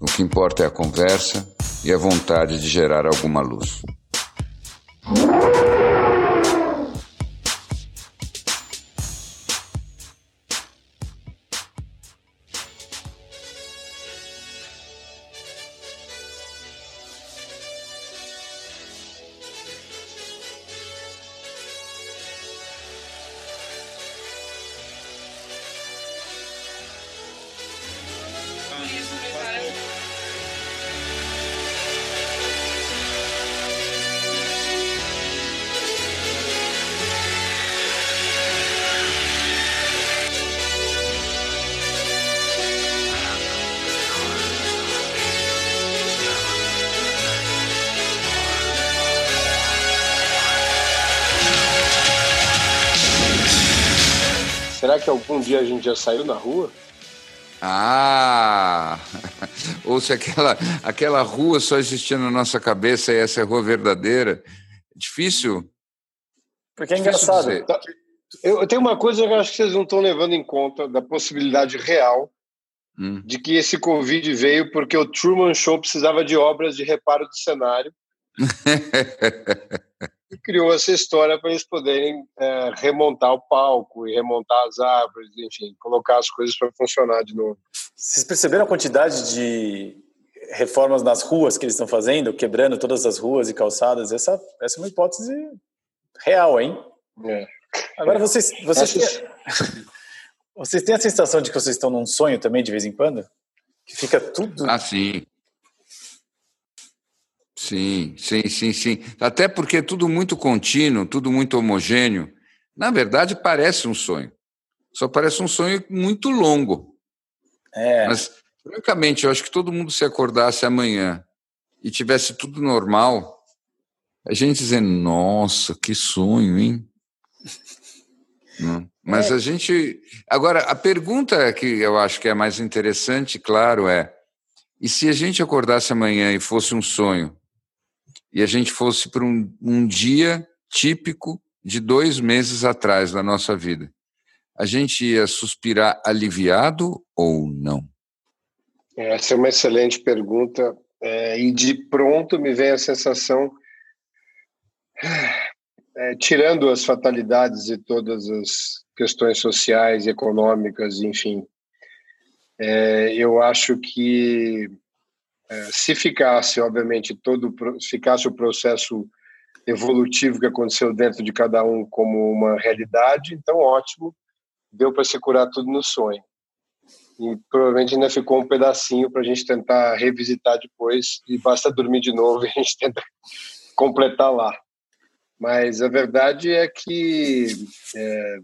O que importa é a conversa e a vontade de gerar alguma luz. Será que algum dia a gente já saiu na rua? Ah! Ou se aquela, aquela rua só existia na nossa cabeça e essa é a rua verdadeira. Difícil. Porque é engraçado. Tá, eu, tenho uma coisa que eu acho que vocês não estão levando em conta da possibilidade real hum. de que esse Covid veio porque o Truman Show precisava de obras de reparo de cenário. e criou essa história para eles poderem é, remontar o palco e remontar as árvores, enfim, colocar as coisas para funcionar de novo. Vocês perceberam a quantidade de reformas nas ruas que eles estão fazendo, quebrando todas as ruas e calçadas? Essa, essa é uma hipótese real, hein? É. Agora vocês, vocês, têm, vocês têm a sensação de que vocês estão num sonho também de vez em quando? Que fica tudo. Ah, sim. Sim, sim, sim, sim. Até porque é tudo muito contínuo, tudo muito homogêneo. Na verdade, parece um sonho. Só parece um sonho muito longo. É. Mas, francamente, eu acho que todo mundo se acordasse amanhã e tivesse tudo normal, a gente dizendo, nossa, que sonho, hein? Mas é. a gente. Agora, a pergunta que eu acho que é mais interessante, claro, é: e se a gente acordasse amanhã e fosse um sonho? E a gente fosse para um, um dia típico de dois meses atrás da nossa vida, a gente ia suspirar aliviado ou não? Essa é uma excelente pergunta. É, e de pronto me vem a sensação, é, tirando as fatalidades e todas as questões sociais, econômicas, enfim, é, eu acho que se ficasse, obviamente, todo ficasse o processo evolutivo que aconteceu dentro de cada um como uma realidade, então ótimo, deu para se curar tudo no sonho. E provavelmente ainda ficou um pedacinho para a gente tentar revisitar depois, e basta dormir de novo e a gente tenta completar lá. Mas a verdade é que é,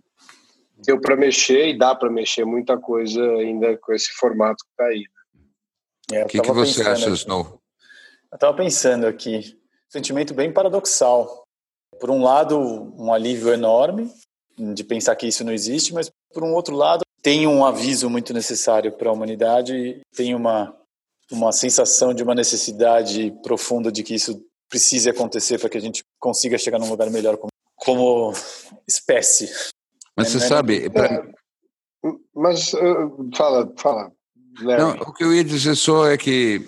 deu para mexer e dá para mexer muita coisa ainda com esse formato que está aí. É, o que, que você acha, Snow? Eu estava pensando aqui, sentimento bem paradoxal. Por um lado, um alívio enorme de pensar que isso não existe, mas por um outro lado, tem um aviso muito necessário para a humanidade, tem uma uma sensação de uma necessidade profunda de que isso precise acontecer para que a gente consiga chegar num lugar melhor como, como espécie. Mas você é, sabe, pra... é, mas uh, fala, fala. Não, o que eu ia dizer só é que,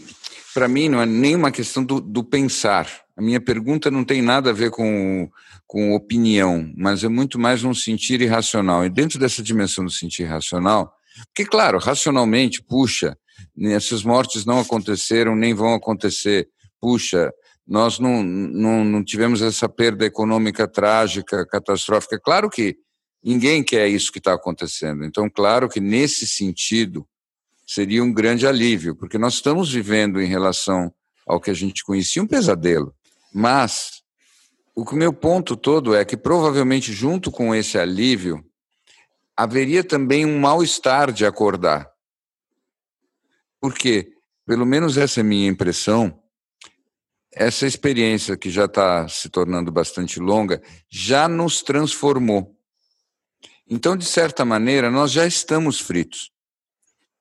para mim, não é nenhuma questão do, do, pensar. A minha pergunta não tem nada a ver com, com opinião, mas é muito mais um sentir irracional. E dentro dessa dimensão do sentir irracional, porque, claro, racionalmente, puxa, essas mortes não aconteceram, nem vão acontecer. Puxa, nós não, não, não tivemos essa perda econômica trágica, catastrófica. Claro que ninguém quer isso que está acontecendo. Então, claro que nesse sentido, seria um grande alívio, porque nós estamos vivendo em relação ao que a gente conhecia um pesadelo. Mas o meu ponto todo é que provavelmente junto com esse alívio haveria também um mal-estar de acordar. Por quê? pelo menos essa é a minha impressão, essa experiência que já está se tornando bastante longa já nos transformou. Então, de certa maneira, nós já estamos fritos,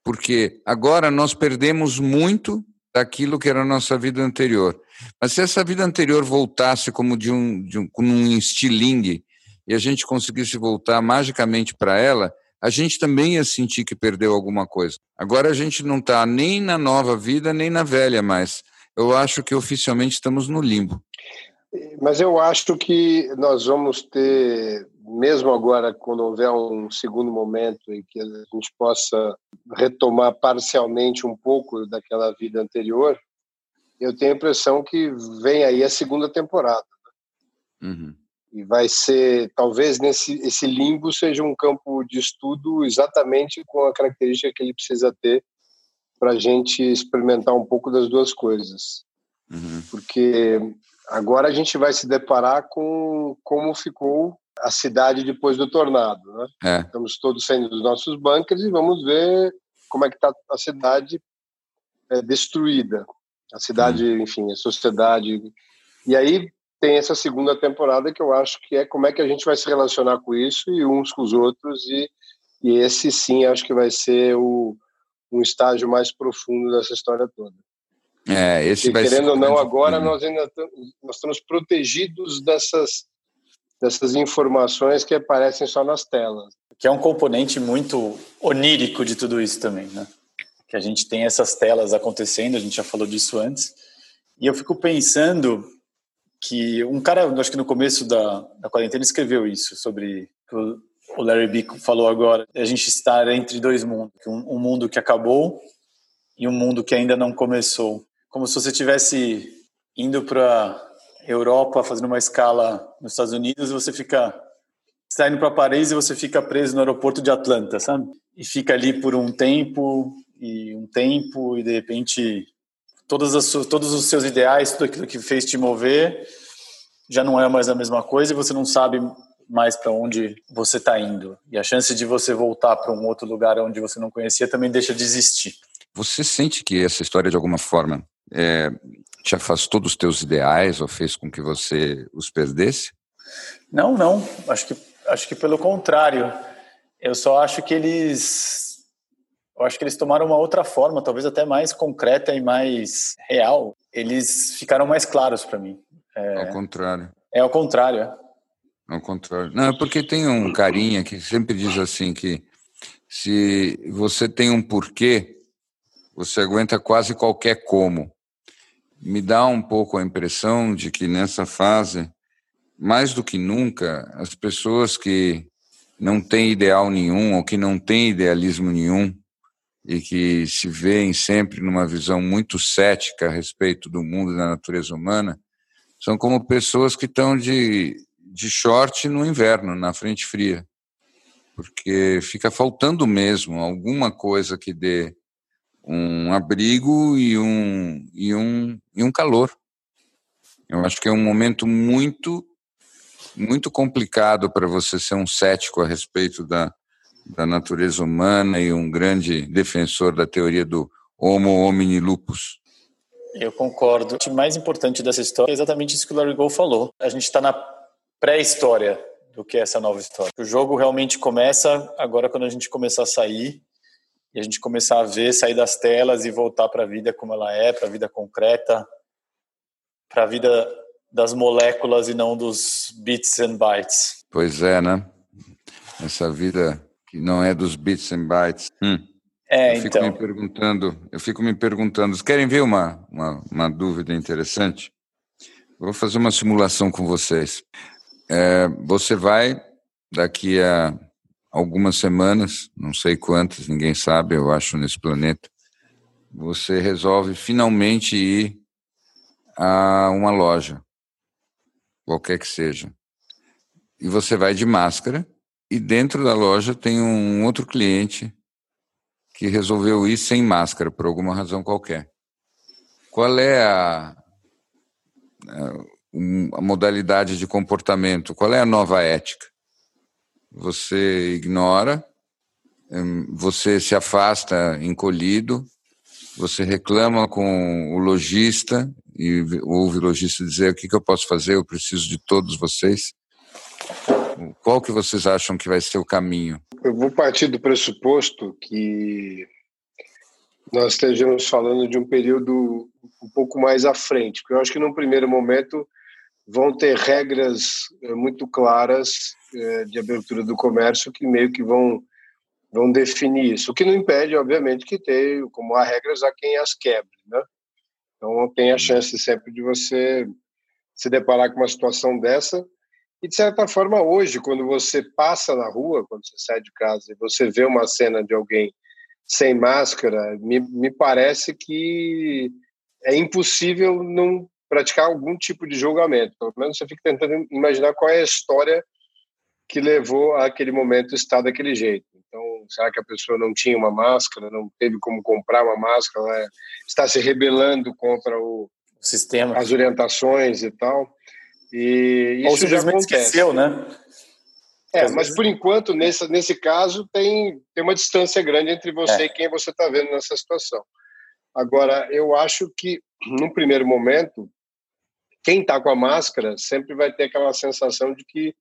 porque agora nós perdemos muito daquilo que era a nossa vida anterior. Mas se essa vida anterior voltasse como de um, de um, como um estilingue e a gente conseguisse voltar magicamente para ela, a gente também ia sentir que perdeu alguma coisa. Agora a gente não está nem na nova vida, nem na velha mais. Eu acho que oficialmente estamos no limbo. Mas eu acho que nós vamos ter, mesmo agora, quando houver um segundo momento em que a gente possa retomar parcialmente um pouco daquela vida anterior, eu tenho a impressão que vem aí a segunda temporada. Né? Uhum. E vai ser, talvez nesse esse limbo seja um campo de estudo exatamente com a característica que ele precisa ter para a gente experimentar um pouco das duas coisas. Uhum. Porque agora a gente vai se deparar com como ficou a cidade depois do tornado. Né? É. Estamos todos saindo dos nossos bunkers e vamos ver como é que está a cidade é, destruída. A cidade, uhum. enfim, a sociedade. E aí tem essa segunda temporada que eu acho que é como é que a gente vai se relacionar com isso e uns com os outros. E, e esse sim acho que vai ser o, um estágio mais profundo dessa história toda. É, esse vai querendo ou não, agora nós ainda nós estamos protegidos dessas, dessas informações que aparecem só nas telas. Que é um componente muito onírico de tudo isso também, né? Que a gente tem essas telas acontecendo, a gente já falou disso antes. E eu fico pensando que um cara, acho que no começo da, da quarentena, escreveu isso sobre o Larry B falou agora, a gente estar entre dois mundos, um, um mundo que acabou e um mundo que ainda não começou. Como se você estivesse indo para Europa, fazendo uma escala nos Estados Unidos, e você fica está indo para Paris e você fica preso no aeroporto de Atlanta, sabe? E fica ali por um tempo e um tempo e de repente todas as, todos os seus ideais, tudo aquilo que fez te mover já não é mais a mesma coisa e você não sabe mais para onde você está indo. E a chance de você voltar para um outro lugar onde você não conhecia também deixa de existir. Você sente que essa história, de alguma forma, é, te afastou dos teus ideais ou fez com que você os perdesse? Não, não. Acho que, acho que pelo contrário. Eu só acho que eles. Eu acho que eles tomaram uma outra forma, talvez até mais concreta e mais real. Eles ficaram mais claros para mim. É, ao contrário. É ao contrário. É. Ao contrário. Não, é porque tem um carinha que sempre diz assim que se você tem um porquê, você aguenta quase qualquer como. Me dá um pouco a impressão de que nessa fase, mais do que nunca, as pessoas que não têm ideal nenhum ou que não têm idealismo nenhum e que se veem sempre numa visão muito cética a respeito do mundo e da natureza humana, são como pessoas que estão de de short no inverno, na frente fria, porque fica faltando mesmo alguma coisa que dê um abrigo e um, e um, e um calor. Eu acho que é um momento muito, muito complicado para você ser um cético a respeito da, da natureza humana e um grande defensor da teoria do Homo homini lupus. Eu concordo. O mais importante dessa história é exatamente isso que o Larry Gold falou. A gente está na pré-história do que é essa nova história. O jogo realmente começa agora quando a gente começar a sair e a gente começar a ver, sair das telas e voltar para a vida como ela é, para a vida concreta, para a vida das moléculas e não dos bits and bytes. Pois é, né? Essa vida que não é dos bits and bytes. Hum. É, eu fico então. me perguntando, eu fico me perguntando, vocês querem ver uma, uma, uma dúvida interessante? vou fazer uma simulação com vocês. É, você vai, daqui a algumas semanas, não sei quantas, ninguém sabe, eu acho, nesse planeta, você resolve finalmente ir a uma loja, qualquer que seja. E você vai de máscara, e dentro da loja tem um outro cliente que resolveu ir sem máscara, por alguma razão qualquer. Qual é a, a modalidade de comportamento, qual é a nova ética? Você ignora, hum, você se afasta encolhido, você reclama com o lojista e ouve o lojista dizer o que, que eu posso fazer, eu preciso de todos vocês. Qual que vocês acham que vai ser o caminho? Eu vou partir do pressuposto que nós estejamos falando de um período um pouco mais à frente, porque eu acho que num primeiro momento vão ter regras eh, muito claras de abertura do comércio que meio que vão vão definir isso. O que não impede, obviamente, que tem, como há regras, há quem as quebre, né? Então tem a chance sempre de você se deparar com uma situação dessa. E de certa forma, hoje, quando você passa na rua, quando você sai de casa e você vê uma cena de alguém sem máscara, me, me parece que é impossível não praticar algum tipo de julgamento. Pelo menos você fica tentando imaginar qual é a história que levou àquele momento estar daquele jeito. Então, será que a pessoa não tinha uma máscara, não teve como comprar uma máscara, ela está se rebelando contra o sistema, as orientações e tal? E isso Ou simplesmente esqueceu, né? É, mas por enquanto, nesse, nesse caso, tem, tem uma distância grande entre você é. e quem você está vendo nessa situação. Agora, eu acho que, num primeiro momento, quem está com a máscara sempre vai ter aquela sensação de que,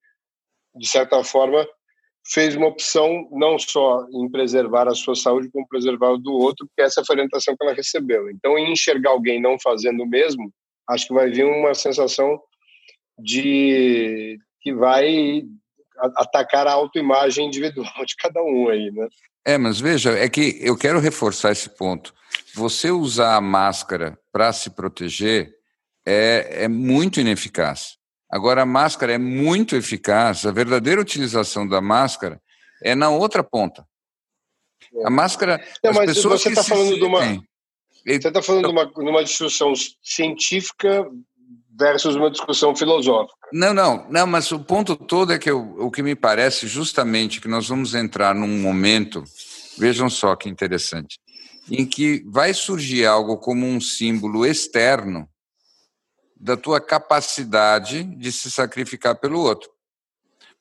de certa forma, fez uma opção não só em preservar a sua saúde, como preservar o do outro, porque essa foi a orientação que ela recebeu. Então, em enxergar alguém não fazendo o mesmo, acho que vai vir uma sensação de que vai atacar a autoimagem individual de cada um aí, né? É, mas veja, é que eu quero reforçar esse ponto. Você usar a máscara para se proteger é, é muito ineficaz. Agora, a máscara é muito eficaz, a verdadeira utilização da máscara é na outra ponta. A máscara. Não, as mas pessoas você está falando de uma. Você está falando de uma, de uma discussão científica versus uma discussão filosófica. Não, não, não, mas o ponto todo é que eu, o que me parece justamente que nós vamos entrar num momento, vejam só que interessante, em que vai surgir algo como um símbolo externo da tua capacidade de se sacrificar pelo outro.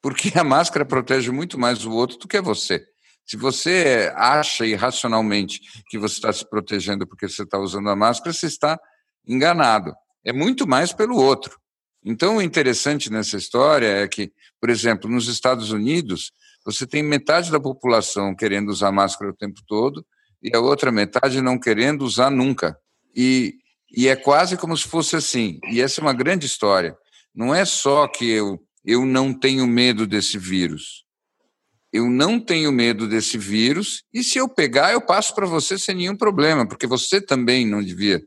Porque a máscara protege muito mais o outro do que você. Se você acha irracionalmente que você está se protegendo porque você está usando a máscara, você está enganado é muito mais pelo outro. Então, o interessante nessa história é que, por exemplo, nos Estados Unidos, você tem metade da população querendo usar máscara o tempo todo e a outra metade não querendo usar nunca. E, e é quase como se fosse assim. E essa é uma grande história. Não é só que eu, eu não tenho medo desse vírus. Eu não tenho medo desse vírus e se eu pegar, eu passo para você sem nenhum problema, porque você também não devia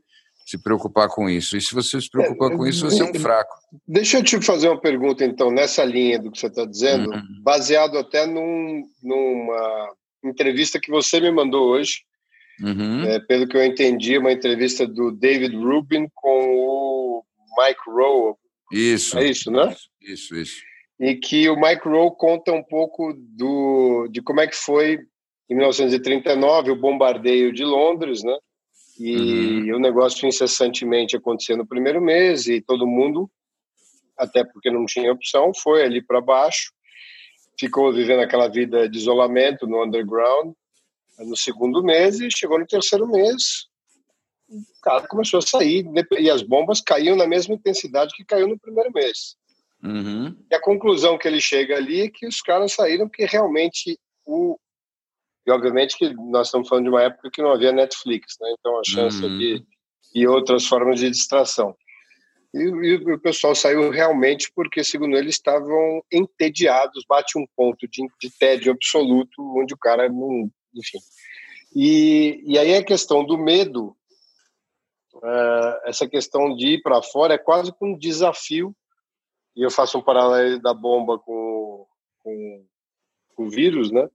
se preocupar com isso. E se você se preocupar é, com isso, você é um fraco. Deixa eu te fazer uma pergunta, então, nessa linha do que você está dizendo, uhum. baseado até num, numa entrevista que você me mandou hoje. Uhum. É, pelo que eu entendi, uma entrevista do David Rubin com o Mike Rowe. Isso. É isso, né? Isso, isso. E que o Mike Rowe conta um pouco do, de como é que foi, em 1939, o bombardeio de Londres, né? E uhum. o negócio incessantemente acontecendo no primeiro mês e todo mundo, até porque não tinha opção, foi ali para baixo, ficou vivendo aquela vida de isolamento no underground no segundo mês e chegou no terceiro mês, o cara começou a sair e as bombas caíam na mesma intensidade que caiu no primeiro mês. Uhum. E a conclusão que ele chega ali é que os caras saíram porque realmente o, e obviamente que nós estamos falando de uma época que não havia Netflix, né? então a chance uhum. de e outras formas de distração. E, e, o pessoal saiu realmente porque, segundo eles, estavam entediados, bate um ponto de, de tédio absoluto, onde o cara não. Enfim. E, e aí a questão do medo, uh, essa questão de ir para fora é quase que um desafio, e eu faço um paralelo da bomba com, com, com o vírus, né?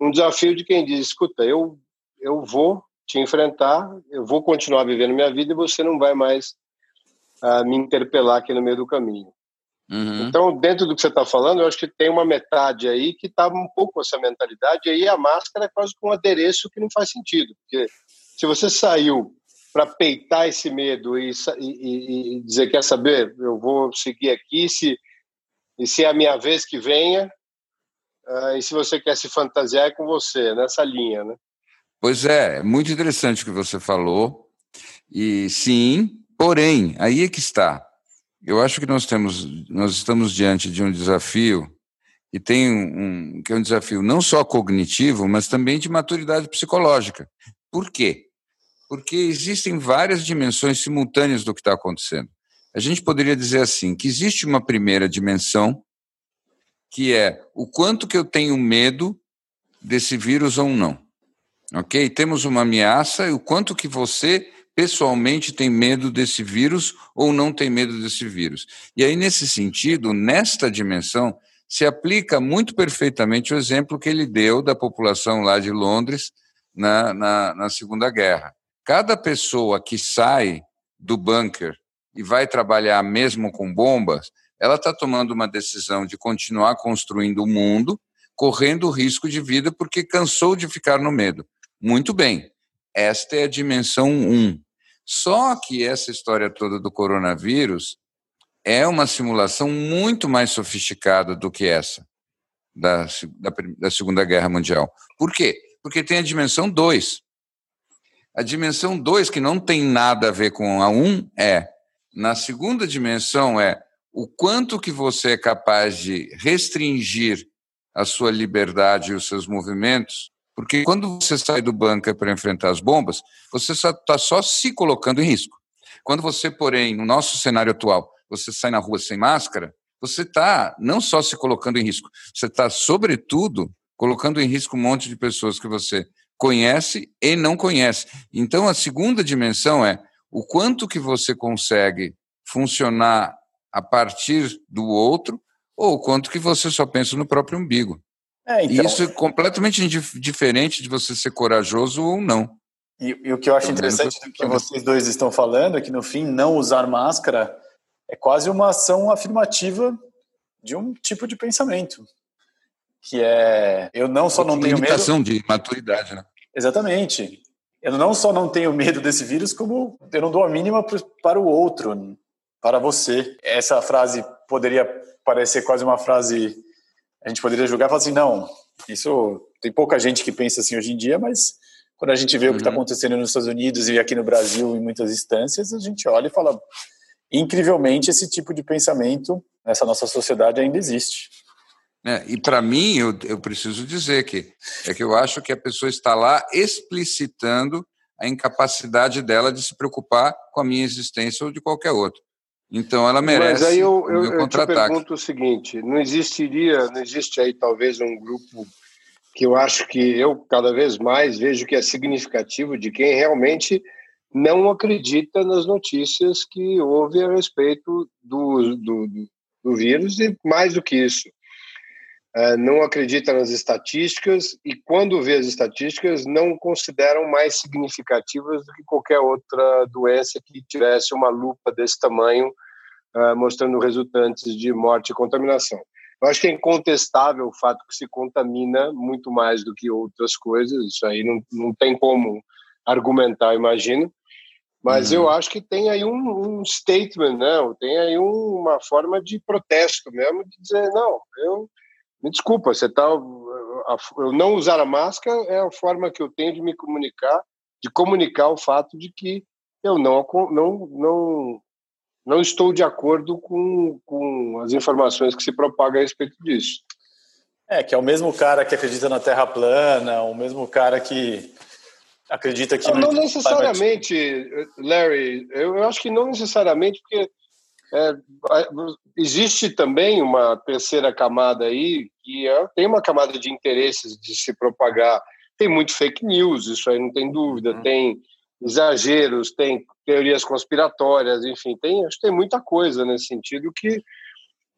um desafio de quem diz: escuta, eu, eu vou te enfrentar, eu vou continuar vivendo minha vida e você não vai mais uh, me interpelar aqui no meio do caminho. Uhum. Então, dentro do que você está falando, eu acho que tem uma metade aí que está um pouco com essa mentalidade, e aí a máscara é quase um adereço que não faz sentido, porque se você saiu para peitar esse medo e, e, e, dizer, quer saber, eu vou seguir aqui, se, e se é a minha vez que venha, Uh, e se você quer se fantasiar, é com você, nessa linha, né? Pois é, é muito interessante o que você falou. E sim, porém, aí é que está. Eu acho que nós temos, nós estamos diante de um desafio e tem um, que é um desafio não só cognitivo, mas também de maturidade psicológica. Por quê? Porque existem várias dimensões simultâneas do que está acontecendo. A gente poderia dizer assim, que existe uma primeira dimensão, que é o quanto que eu tenho medo desse vírus ou não. Ok? Temos uma ameaça e o quanto que você pessoalmente tem medo desse vírus ou não tem medo desse vírus. E aí, nesse sentido, nesta dimensão, se aplica muito perfeitamente o exemplo que ele deu da população lá de Londres na, na, na Segunda Guerra. Cada pessoa que sai do bunker e vai trabalhar mesmo com bombas, ela está tomando uma decisão de continuar construindo o mundo, correndo risco de vida porque cansou de ficar no medo. Muito bem, esta é a dimensão 1. Só que essa história toda do coronavírus é uma simulação muito mais sofisticada do que essa da, da, da Segunda Guerra Mundial. Por quê? Porque tem a dimensão 2. A dimensão 2, que não tem nada a ver com a 1, um, é. Na segunda dimensão é o quanto que você é capaz de restringir a sua liberdade e os seus movimentos, porque quando você sai do bunker para enfrentar as bombas, você está só se colocando em risco. Quando você, porém, no nosso cenário atual, você sai na rua sem máscara, você está não só se colocando em risco, você está, sobretudo, colocando em risco um monte de pessoas que você conhece e não conhece. Então, a segunda dimensão é o quanto que você consegue funcionar a partir do outro ou o quanto que você só pensa no próprio umbigo. É, então... Isso é completamente diferente de você ser corajoso ou não. E, e o que eu acho interessante do que vocês dois estão falando é que, no fim, não usar máscara é quase uma ação afirmativa de um tipo de pensamento, que é eu não só não tenho medo de maturidade, né? Exatamente. Eu não só não tenho medo desse vírus, como eu não dou a mínima para o outro, para você. Essa frase poderia parecer quase uma frase a gente poderia julgar e falar assim, não, isso tem pouca gente que pensa assim hoje em dia, mas quando a gente vê uhum. o que está uhum. acontecendo nos Estados Unidos e aqui no Brasil em muitas instâncias, a gente olha e fala, incrivelmente, esse tipo de pensamento nessa nossa sociedade ainda existe. É, e para mim, eu, eu preciso dizer que é que eu acho que a pessoa está lá explicitando a incapacidade dela de se preocupar com a minha existência ou de qualquer outro. Então ela merece. Mas aí eu, eu, eu te pergunto o seguinte: não existiria, não existe aí talvez um grupo que eu acho que eu cada vez mais vejo que é significativo de quem realmente não acredita nas notícias que houve a respeito do, do, do vírus e mais do que isso. É, não acredita nas estatísticas e, quando vê as estatísticas, não consideram mais significativas do que qualquer outra doença que tivesse uma lupa desse tamanho, é, mostrando resultantes de morte e contaminação. Eu acho que é incontestável o fato que se contamina muito mais do que outras coisas, isso aí não, não tem como argumentar, imagino. Mas uhum. eu acho que tem aí um, um statement, né? tem aí um, uma forma de protesto mesmo, de dizer, não, eu me desculpa, você tá, eu não usar a máscara é a forma que eu tenho de me comunicar, de comunicar o fato de que eu não, não, não, não estou de acordo com, com as informações que se propagam a respeito disso. É, que é o mesmo cara que acredita na Terra plana, o mesmo cara que acredita que... Não, não necessariamente, Larry, eu, eu acho que não necessariamente, porque é, existe também uma terceira camada aí, que é, tem uma camada de interesses de se propagar. Tem muito fake news, isso aí não tem dúvida, uhum. tem exageros, tem teorias conspiratórias, enfim, tem, acho que tem muita coisa nesse sentido que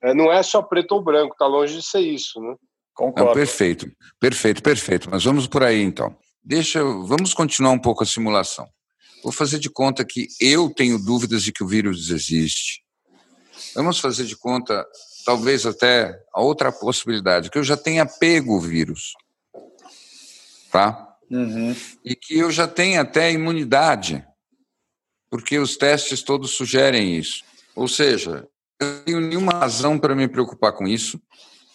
é, não é só preto ou branco, está longe de ser isso, né? Concordo. Não, perfeito, perfeito, perfeito. Mas vamos por aí então. Deixa, vamos continuar um pouco a simulação. Vou fazer de conta que eu tenho dúvidas de que o vírus existe. Vamos fazer de conta, talvez até a outra possibilidade, que eu já tenha pego o vírus, tá? Uhum. E que eu já tenha até imunidade, porque os testes todos sugerem isso. Ou seja, eu não tenho nenhuma razão para me preocupar com isso.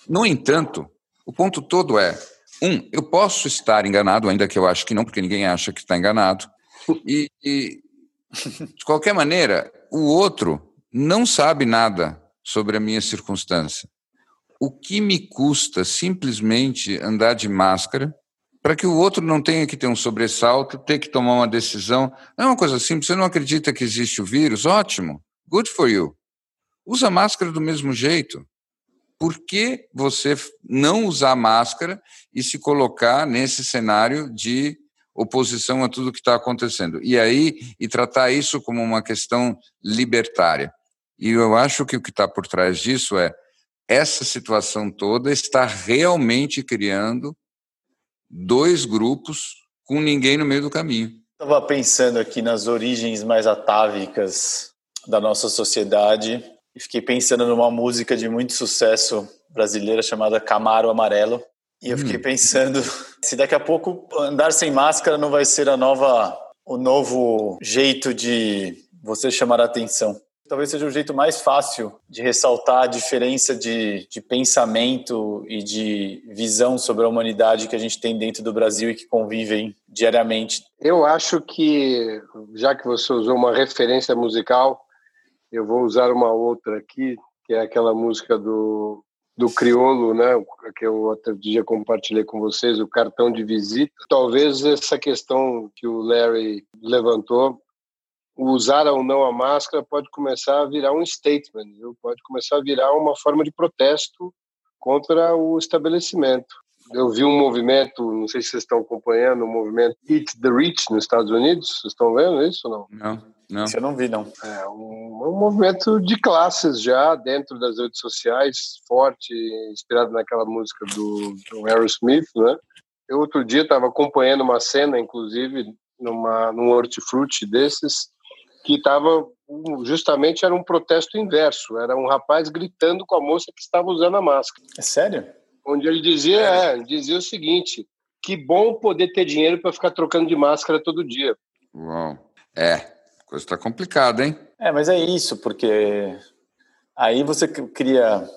No entanto, o ponto todo é: Um, eu posso estar enganado, ainda que eu acho que não, porque ninguém acha que está enganado. E, e, de qualquer maneira, o outro não sabe nada sobre a minha circunstância. O que me custa simplesmente andar de máscara para que o outro não tenha que ter um sobressalto, ter que tomar uma decisão. Não é uma coisa simples. Você não acredita que existe o vírus? Ótimo. Good for you. Usa máscara do mesmo jeito. Por que você não usar máscara e se colocar nesse cenário de oposição a tudo que está acontecendo? E aí, e tratar isso como uma questão libertária. E eu acho que o que está por trás disso é essa situação toda está realmente criando dois grupos com ninguém no meio do caminho. Estava pensando aqui nas origens mais atávicas da nossa sociedade e fiquei pensando numa música de muito sucesso brasileira chamada Camaro Amarelo. E eu fiquei hum. pensando se daqui a pouco andar sem máscara não vai ser a nova, o novo jeito de você chamar a atenção talvez seja o jeito mais fácil de ressaltar a diferença de, de pensamento e de visão sobre a humanidade que a gente tem dentro do Brasil e que convivem diariamente. Eu acho que, já que você usou uma referência musical, eu vou usar uma outra aqui, que é aquela música do, do Criolo, né, que eu outro dia compartilhei com vocês, o cartão de visita. Talvez essa questão que o Larry levantou o usar ou não a máscara pode começar a virar um statement, viu? pode começar a virar uma forma de protesto contra o estabelecimento. Eu vi um movimento, não sei se vocês estão acompanhando, o um movimento Eat the Rich nos Estados Unidos. Vocês estão vendo isso ou não? Não, não. Isso eu não vi, não. É um, um movimento de classes já dentro das redes sociais, forte, inspirado naquela música do, do Aerosmith, né? Eu outro dia estava acompanhando uma cena, inclusive, numa, num hortifruti desses, que estava justamente era um protesto inverso, era um rapaz gritando com a moça que estava usando a máscara. É sério? Onde ele dizia, é, ele dizia o seguinte: que bom poder ter dinheiro para ficar trocando de máscara todo dia. Uau. É, coisa está complicada, hein? É, mas é isso, porque aí você cria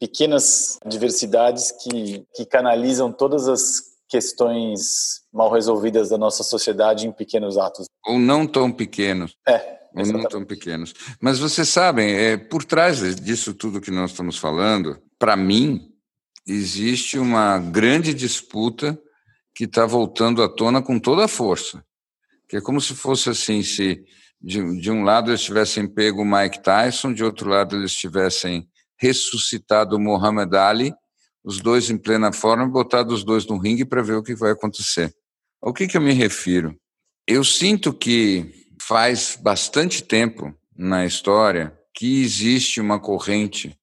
pequenas diversidades que, que canalizam todas as questões mal resolvidas da nossa sociedade em pequenos atos. Ou não tão pequenos. É. Ou não tão pequenos. Mas vocês sabem, é, por trás disso tudo que nós estamos falando, para mim, existe uma grande disputa que está voltando à tona com toda a força. Que é como se fosse assim, se de, de um lado eles tivessem pego o Mike Tyson, de outro lado eles tivessem ressuscitado o Muhammad Ali, os dois em plena forma, botado os dois no ringue para ver o que vai acontecer. Ao que, que eu me refiro? Eu sinto que faz bastante tempo na história que existe uma corrente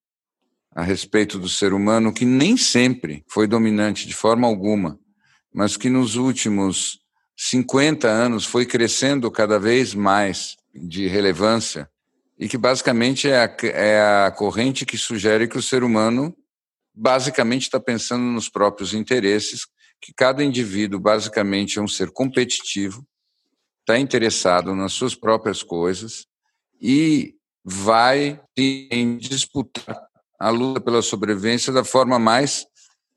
a respeito do ser humano que nem sempre foi dominante de forma alguma, mas que nos últimos 50 anos foi crescendo cada vez mais de relevância e que basicamente é a, é a corrente que sugere que o ser humano basicamente está pensando nos próprios interesses, que cada indivíduo basicamente é um ser competitivo, está interessado nas suas próprias coisas e vai disputar a luta pela sobrevivência da forma mais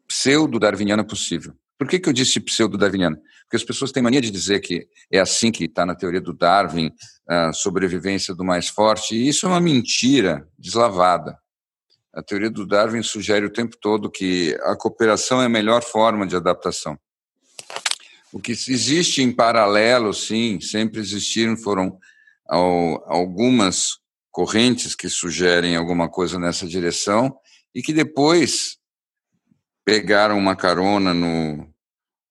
pseudo-darwiniana possível. Por que, que eu disse pseudo-darwiniana? Porque as pessoas têm mania de dizer que é assim que está na teoria do Darwin, a sobrevivência do mais forte, e isso é uma mentira deslavada. A teoria do Darwin sugere o tempo todo que a cooperação é a melhor forma de adaptação. O que existe em paralelo, sim, sempre existiram, foram algumas correntes que sugerem alguma coisa nessa direção e que depois pegaram uma carona no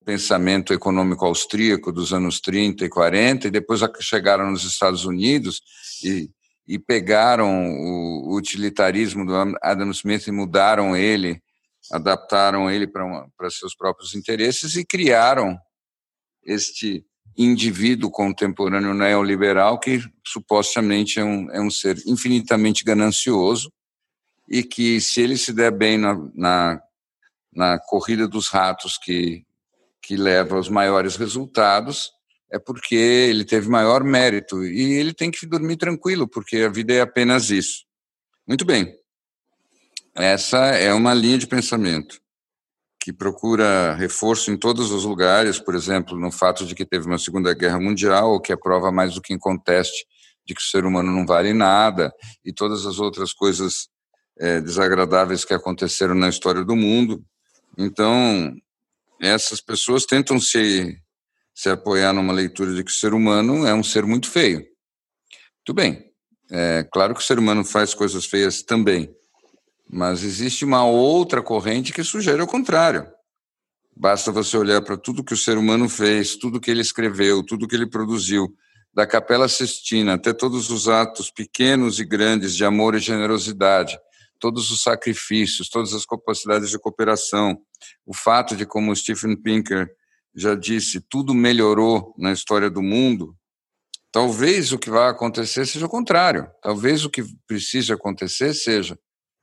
pensamento econômico austríaco dos anos 30 e 40 e depois chegaram nos Estados Unidos e e pegaram o utilitarismo do Adam Smith e mudaram ele, adaptaram ele para seus próprios interesses e criaram este indivíduo contemporâneo neoliberal que supostamente é um, é um ser infinitamente ganancioso e que, se ele se der bem na, na, na corrida dos ratos que, que leva aos maiores resultados, é porque ele teve maior mérito e ele tem que dormir tranquilo, porque a vida é apenas isso. Muito bem. Essa é uma linha de pensamento. que procura reforço em todos os lugares, por exemplo, no fato de que teve uma Segunda Guerra Mundial, o que é prova mais do que inconteste de que o ser humano não vale nada, e todas as outras coisas é, desagradáveis que aconteceram na história do mundo. Então, essas pessoas tentam se, se apoiar numa leitura de que o ser humano é um ser muito feio. Muito bem. É claro que o ser humano faz coisas feias também, mas existe uma outra corrente que sugere o contrário. Basta você olhar para tudo que o ser humano fez, tudo que ele escreveu, tudo que ele produziu, da Capela Sistina até todos os atos pequenos e grandes de amor e generosidade, todos os sacrifícios, todas as capacidades de cooperação, o fato de, como Stephen Pinker já disse, tudo melhorou na história do mundo, talvez o que vai acontecer seja o contrário. Talvez o que precisa acontecer seja,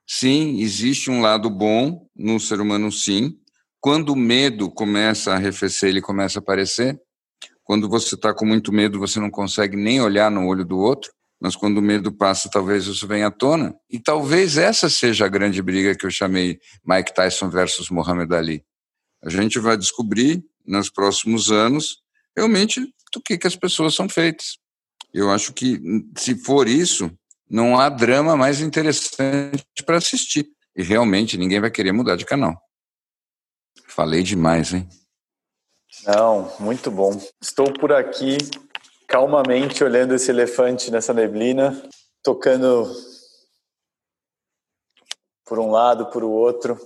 sim, existe um lado bom no ser humano, sim. Quando o medo começa a arrefecer, ele começa a aparecer. Quando você está com muito medo, você não consegue nem olhar no olho do outro mas quando o medo passa, talvez isso venha à tona. E talvez essa seja a grande briga que eu chamei Mike Tyson versus Muhammad Ali. A gente vai descobrir nos próximos anos realmente do que, que as pessoas são feitas. Eu acho que, se for isso, não há drama mais interessante para assistir. E realmente ninguém vai querer mudar de canal. Falei demais, hein? Não, muito bom. Estou por aqui calmamente olhando esse elefante nessa neblina, tocando por um lado, por o outro.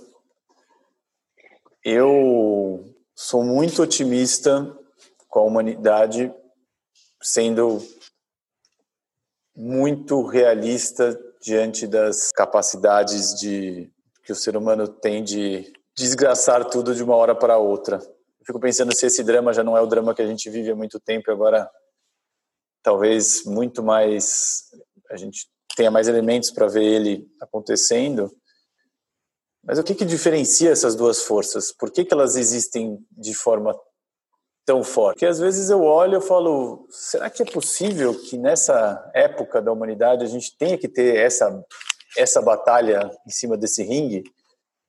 Eu sou muito otimista com a humanidade, sendo muito realista diante das capacidades de que o ser humano tem de desgraçar tudo de uma hora para outra. Eu fico pensando se esse drama já não é o drama que a gente vive há muito tempo, agora talvez muito mais a gente tenha mais elementos para ver ele acontecendo. Mas o que, que diferencia essas duas forças? Por que, que elas existem de forma tão forte? Porque às vezes eu olho e falo, será que é possível que nessa época da humanidade a gente tenha que ter essa essa batalha em cima desse ringue?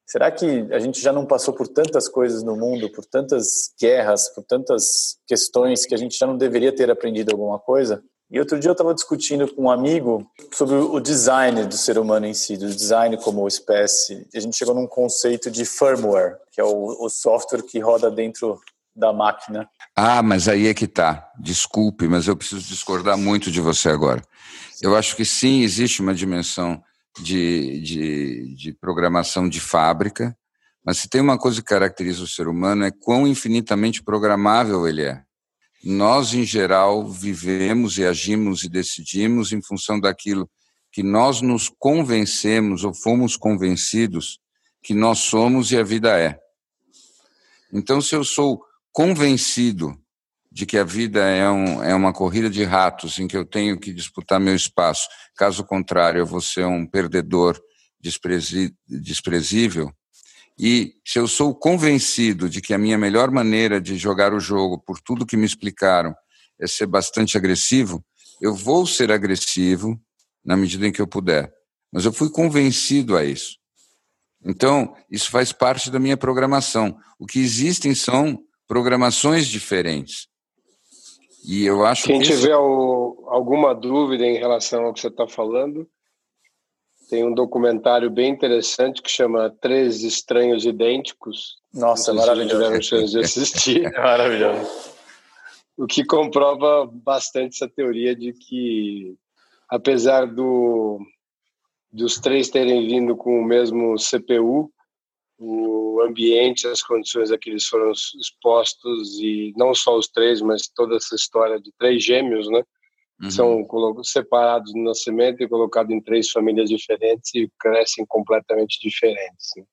Será que a gente já não passou por tantas coisas no mundo, por tantas guerras, por tantas questões que a gente já não deveria ter aprendido alguma coisa? E outro dia eu estava discutindo com um amigo sobre o design do ser humano em si, do design como espécie. E a gente chegou num conceito de firmware, que é o, o software que roda dentro da máquina. Ah, mas aí é que tá. Desculpe, mas eu preciso discordar muito de você agora. Eu acho que sim, existe uma dimensão de, de, de programação de fábrica, mas se tem uma coisa que caracteriza o ser humano é quão infinitamente programável ele é. Nós, em geral, vivemos e agimos e decidimos em função daquilo que nós nos convencemos ou fomos convencidos que nós somos e a vida é. Então, se eu sou convencido de que a vida é, um, é uma corrida de ratos em que eu tenho que disputar meu espaço. Caso contrário, eu vou ser um perdedor desprezível. E se eu sou convencido de que a minha melhor maneira de jogar o jogo, por tudo que me explicaram, é ser bastante agressivo, eu vou ser agressivo na medida em que eu puder. Mas eu fui convencido a isso. Então, isso faz parte da minha programação. O que existem são programações diferentes. E eu acho Quem que tiver o, alguma dúvida em relação ao que você está falando, tem um documentário bem interessante que chama Três Estranhos Idênticos. Nossa, maravilhoso. chance de assistir. é maravilhoso. O que comprova bastante essa teoria de que, apesar do, dos três terem vindo com o mesmo CPU, o ambiente, as condições a que eles foram expostos e não só os três, mas toda essa história de três gêmeos, né? Uhum. São separados no nascimento e colocados em três famílias diferentes e crescem completamente diferentes. Né?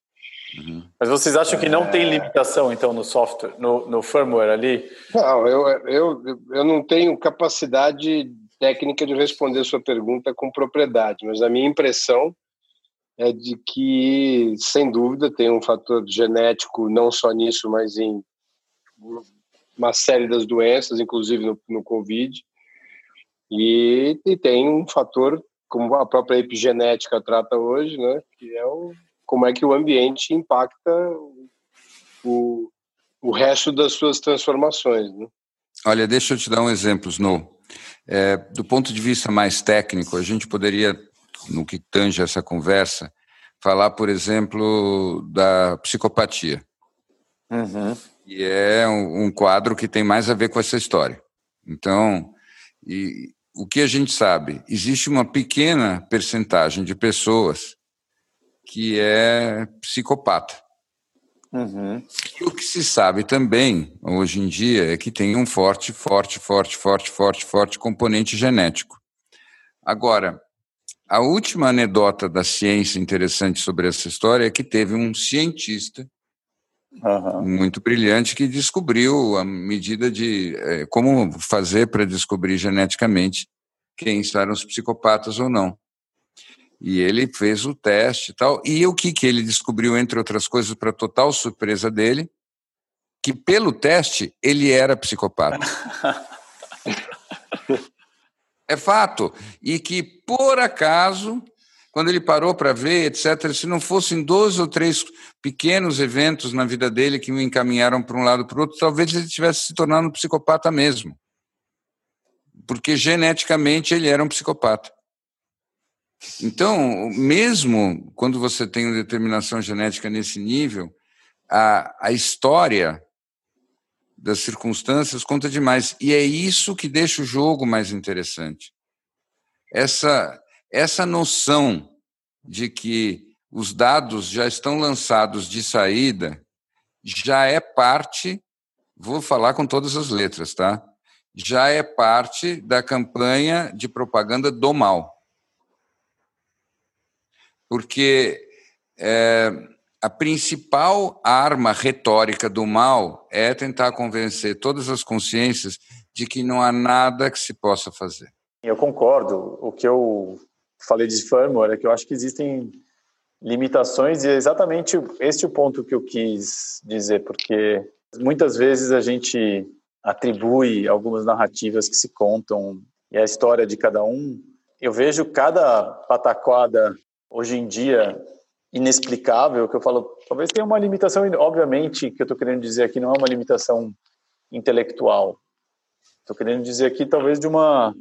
Uhum. Mas vocês acham que não é... tem limitação, então, no software, no, no firmware ali? Não, eu, eu, eu não tenho capacidade técnica de responder a sua pergunta com propriedade, mas a minha impressão é de que, sem dúvida, tem um fator genético, não só nisso, mas em uma série das doenças, inclusive no, no Covid, e, e, tem um fator, como a própria epigenética trata hoje, né, que é o, como é que o ambiente impacta o, o resto das suas transformações. Né? Olha, deixa eu te dar um exemplo, Snow. É, do ponto de vista mais técnico, a gente poderia, no que tange essa conversa, falar, por exemplo, da psicopatia. Uhum. E é um, um, quadro que tem mais a ver com essa história. Então, e, o que a gente sabe? Existe uma pequena percentagem de pessoas que é psicopata. Uhum. E o que se sabe também, hoje em dia, é que tem um forte, forte, forte, forte, forte, forte componente genético. Agora, a última anedota da ciência interessante sobre essa história é que teve um cientista uhum. muito brilhante que descobriu a medida de é, como fazer para descobrir geneticamente quem eram os psicopatas ou não. E ele fez o teste e tal. E o que, que ele descobriu, entre outras coisas, para total surpresa dele? Que pelo teste ele era psicopata. é fato. E que, por acaso, quando ele parou para ver, etc., se não fossem dois ou três pequenos eventos na vida dele que o encaminharam para um lado para o outro, talvez ele tivesse se tornado um psicopata mesmo. Porque geneticamente ele era um psicopata. Então, mesmo quando você tem uma determinação genética nesse nível, a, a história das circunstâncias conta demais. E é isso que deixa o jogo mais interessante. Essa, essa noção de que os dados já estão lançados de saída já é parte, vou falar com todas as letras, tá? Já é parte da campanha de propaganda do mal porque é, a principal arma retórica do mal é tentar convencer todas as consciências de que não há nada que se possa fazer. Eu concordo. O que eu falei de firmware é que eu acho que existem limitações e é exatamente este o ponto que eu quis dizer, porque muitas vezes a gente atribui algumas narrativas que se contam e a história de cada um. Eu vejo cada pataquada hoje em dia inexplicável, que eu falo, talvez tenha uma limitação, obviamente, que eu estou querendo dizer aqui não é uma limitação intelectual. Estou querendo dizer aqui talvez de uma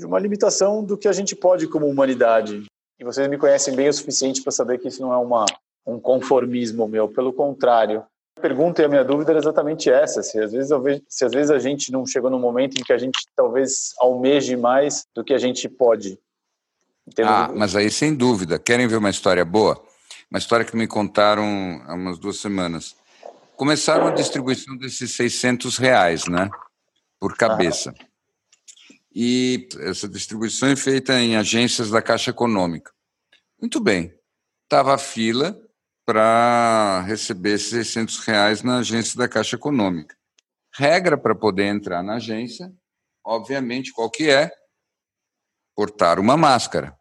de uma limitação do que a gente pode como humanidade. E vocês me conhecem bem o suficiente para saber que isso não é uma um conformismo meu, pelo contrário. A pergunta e a minha dúvida era exatamente essa, se às vezes vejo, se às vezes a gente não chegou no momento em que a gente talvez almeje mais do que a gente pode ah, mas aí sem dúvida. Querem ver uma história boa? Uma história que me contaram há umas duas semanas. Começaram a distribuição desses 600 reais, né? Por cabeça. E essa distribuição é feita em agências da Caixa Econômica. Muito bem. Estava a fila para receber esses 600 reais na agência da Caixa Econômica. Regra para poder entrar na agência, obviamente, qual que é? Portar uma máscara.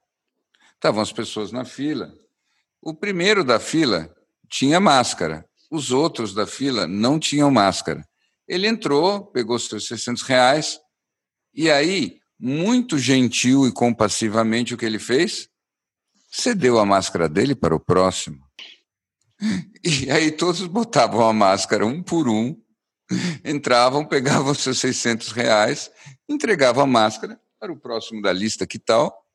Estavam as pessoas na fila. O primeiro da fila tinha máscara, os outros da fila não tinham máscara. Ele entrou, pegou seus 600 reais, e aí, muito gentil e compassivamente, o que ele fez? Cedeu a máscara dele para o próximo. E aí todos botavam a máscara um por um, entravam, pegavam seus 600 reais, entregavam a máscara para o próximo da lista, que tal?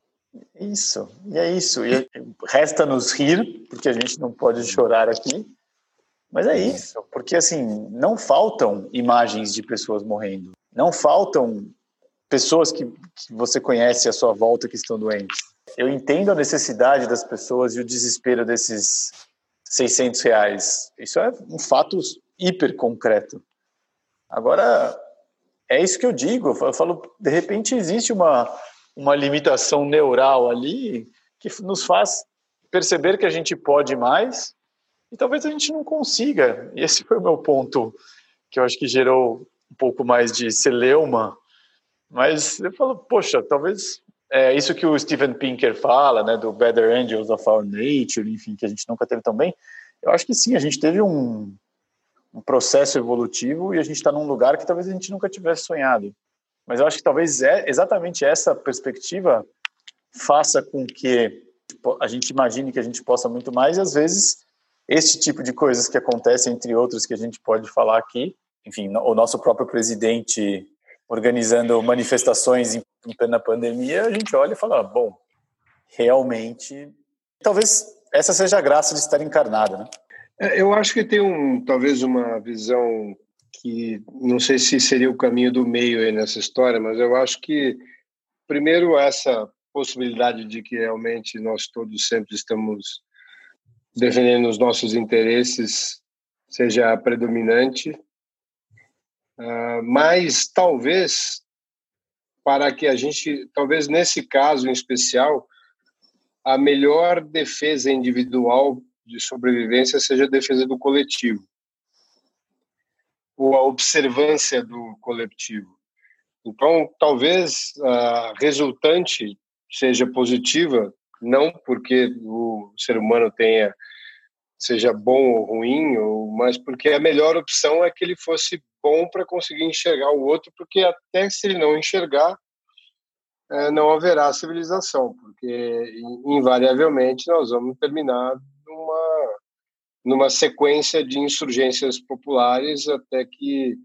Isso, e é isso. E resta nos rir, porque a gente não pode chorar aqui, mas é isso, porque assim, não faltam imagens de pessoas morrendo, não faltam pessoas que, que você conhece à sua volta que estão doentes. Eu entendo a necessidade das pessoas e o desespero desses 600 reais. Isso é um fato hiper concreto. Agora, é isso que eu digo. Eu falo, de repente existe uma uma limitação neural ali que nos faz perceber que a gente pode mais e talvez a gente não consiga. E esse foi o meu ponto que eu acho que gerou um pouco mais de celeuma. Mas eu falo, poxa, talvez é isso que o Steven Pinker fala, né, do Better Angels of Our Nature, enfim, que a gente nunca teve tão bem. Eu acho que sim, a gente teve um, um processo evolutivo e a gente está num lugar que talvez a gente nunca tivesse sonhado. Mas eu acho que talvez é exatamente essa perspectiva faça com que a gente imagine que a gente possa muito mais e às vezes Esse tipo de coisas que acontecem, entre outros que a gente pode falar aqui. Enfim, o nosso próprio presidente organizando manifestações em, em plena pandemia, a gente olha e fala, bom, realmente, talvez essa seja a graça de estar encarnada, né? É, eu acho que tem um, talvez uma visão que não sei se seria o caminho do meio aí nessa história, mas eu acho que primeiro essa possibilidade de que realmente nós todos sempre estamos defendendo os nossos interesses seja predominante, uh, mas talvez para que a gente, talvez nesse caso em especial, a melhor defesa individual de sobrevivência seja a defesa do coletivo ou a observância do coletivo. Então, talvez a resultante seja positiva, não porque o ser humano tenha seja bom ou ruim, ou, mas porque a melhor opção é que ele fosse bom para conseguir enxergar o outro, porque até se ele não enxergar, é, não haverá civilização, porque invariavelmente nós vamos terminar numa, numa sequência de insurgências populares até que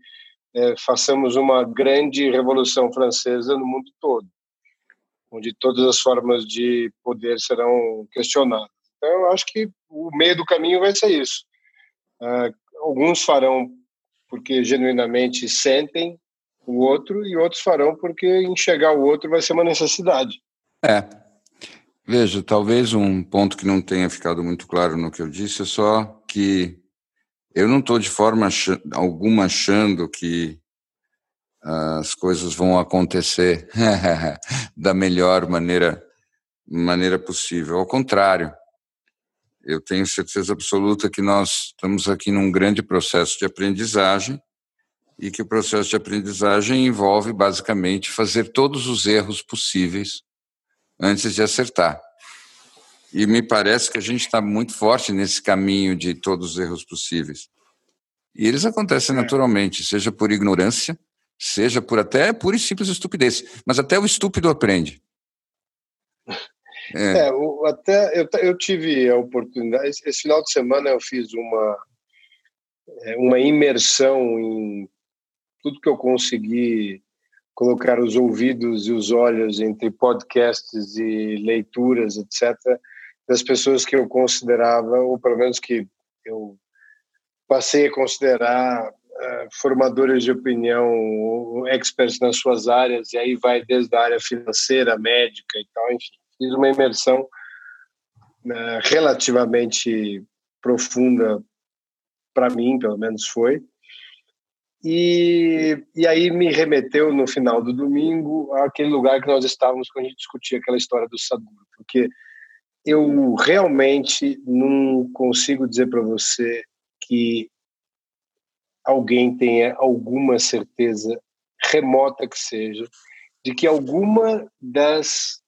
é, façamos uma grande revolução francesa no mundo todo, onde todas as formas de poder serão questionadas. Então, eu acho que o meio do caminho vai ser isso. Uh, alguns farão porque genuinamente sentem o outro e outros farão porque enxergar o outro vai ser uma necessidade. É. Veja, talvez um ponto que não tenha ficado muito claro no que eu disse é só que eu não estou de forma alguma achando que as coisas vão acontecer da melhor maneira maneira possível. Ao contrário, eu tenho certeza absoluta que nós estamos aqui num grande processo de aprendizagem e que o processo de aprendizagem envolve basicamente fazer todos os erros possíveis antes de acertar. E me parece que a gente está muito forte nesse caminho de todos os erros possíveis. E eles acontecem é. naturalmente, seja por ignorância, seja por até pura e simples estupidez. Mas até o estúpido aprende. É, é o, até eu, eu tive a oportunidade. Esse, esse, final de semana eu fiz uma é, uma imersão em tudo que eu consegui colocar os ouvidos e os olhos entre podcasts e leituras, etc., das pessoas que eu considerava, ou pelo menos que eu passei a considerar uh, formadores de opinião, experts nas suas áreas, e aí vai desde a área financeira, médica e tal, enfim fiz uma imersão né, relativamente profunda para mim, pelo menos foi. E, e aí me remeteu no final do domingo àquele lugar que nós estávamos quando a gente discutia aquela história do Sadhguru, porque eu realmente não consigo dizer para você que alguém tenha alguma certeza remota que seja de que alguma das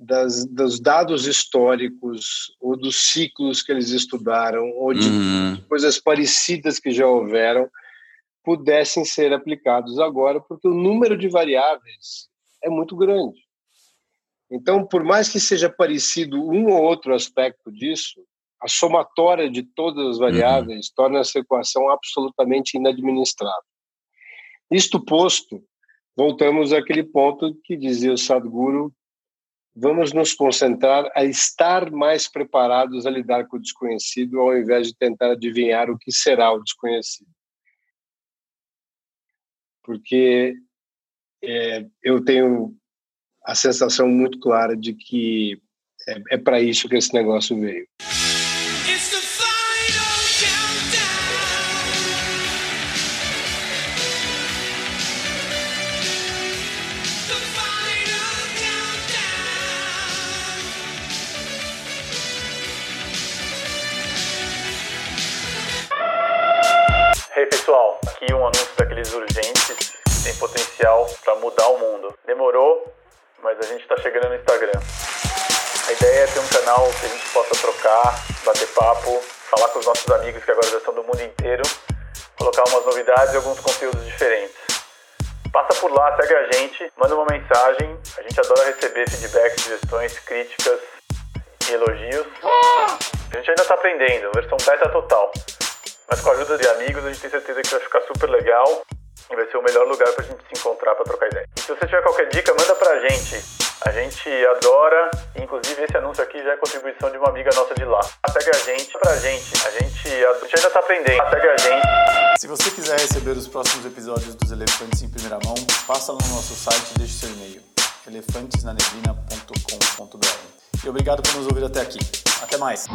das, dos dados históricos ou dos ciclos que eles estudaram ou de uhum. coisas parecidas que já houveram pudessem ser aplicados agora, porque o número de variáveis é muito grande. Então, por mais que seja parecido um ou outro aspecto disso, a somatória de todas as variáveis uhum. torna essa equação absolutamente inadministrável. Isto posto, voltamos àquele ponto que dizia o Sadhguru, vamos nos concentrar a estar mais preparados a lidar com o desconhecido, ao invés de tentar adivinhar o que será o desconhecido. Porque é, eu tenho a sensação muito clara de que é, é para isso que esse negócio veio. Aqui um anúncio daqueles urgentes que tem potencial para mudar o mundo. Demorou, mas a gente está chegando no Instagram. A ideia é ter um canal que a gente possa trocar, bater papo, falar com os nossos amigos que agora já estão do mundo inteiro, colocar umas novidades e alguns conteúdos diferentes. Passa por lá, segue a gente, manda uma mensagem. A gente adora receber feedback, sugestões, críticas e elogios. A gente ainda está aprendendo, versão beta total. Mas com a ajuda de amigos, a gente tem certeza que vai ficar super legal e vai ser o melhor lugar para a gente se encontrar para trocar ideia. E se você tiver qualquer dica, manda para a gente. A gente adora, inclusive esse anúncio aqui já é contribuição de uma amiga nossa de lá. Segue a gente, pra gente. A gente, a gente ainda tá aprendendo. Segue a gente. Se você quiser receber os próximos episódios dos Elefantes em primeira mão, passa no nosso site e deixe seu e-mail. elefantesnaneblina.com.br E obrigado por nos ouvir até aqui. Até mais!